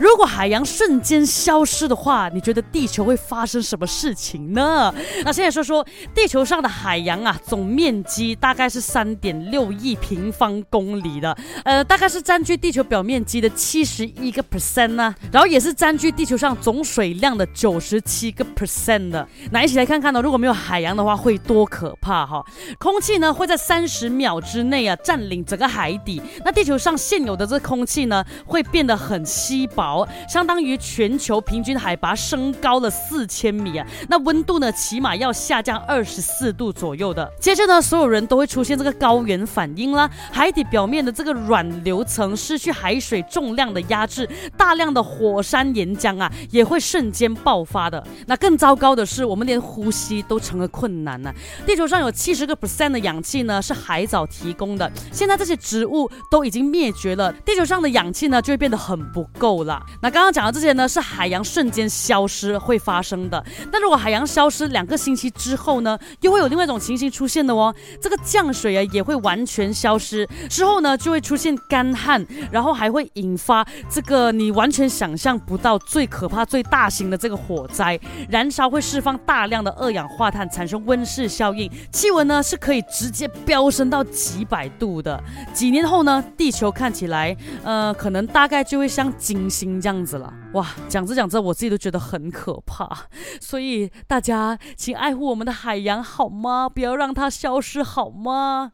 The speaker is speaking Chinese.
如果海洋瞬间消失的话，你觉得地球会发生什么事情呢？那现在说说地球上的海洋啊，总面积大概是三点六亿平方公里的，呃，大概是占据地球表面积的七十一个 percent 呢，然后也是占据地球上总水量的九十七个 percent 的。那一起来看看呢，如果没有海洋的话，会多可怕哈？空气呢会在三十秒之内啊占领整个海底，那地球上现有的这空气呢会变得很稀薄。相当于全球平均海拔升高了四千米啊！那温度呢，起码要下降二十四度左右的。接着呢，所有人都会出现这个高原反应啦，海底表面的这个软流层失去海水重量的压制，大量的火山岩浆啊，也会瞬间爆发的。那更糟糕的是，我们连呼吸都成了困难呢。地球上有七十个 percent 的氧气呢是海藻提供的，现在这些植物都已经灭绝了，地球上的氧气呢就会变得很不够了。那刚刚讲的这些呢，是海洋瞬间消失会发生的。那如果海洋消失两个星期之后呢，又会有另外一种情形出现的哦。这个降水啊也会完全消失，之后呢就会出现干旱，然后还会引发这个你完全想象不到最可怕、最大型的这个火灾，燃烧会释放大量的二氧化碳，产生温室效应，气温呢是可以直接飙升到几百度的。几年后呢，地球看起来，呃，可能大概就会像金星。这样子了哇，讲着讲着，我自己都觉得很可怕，所以大家请爱护我们的海洋好吗？不要让它消失好吗？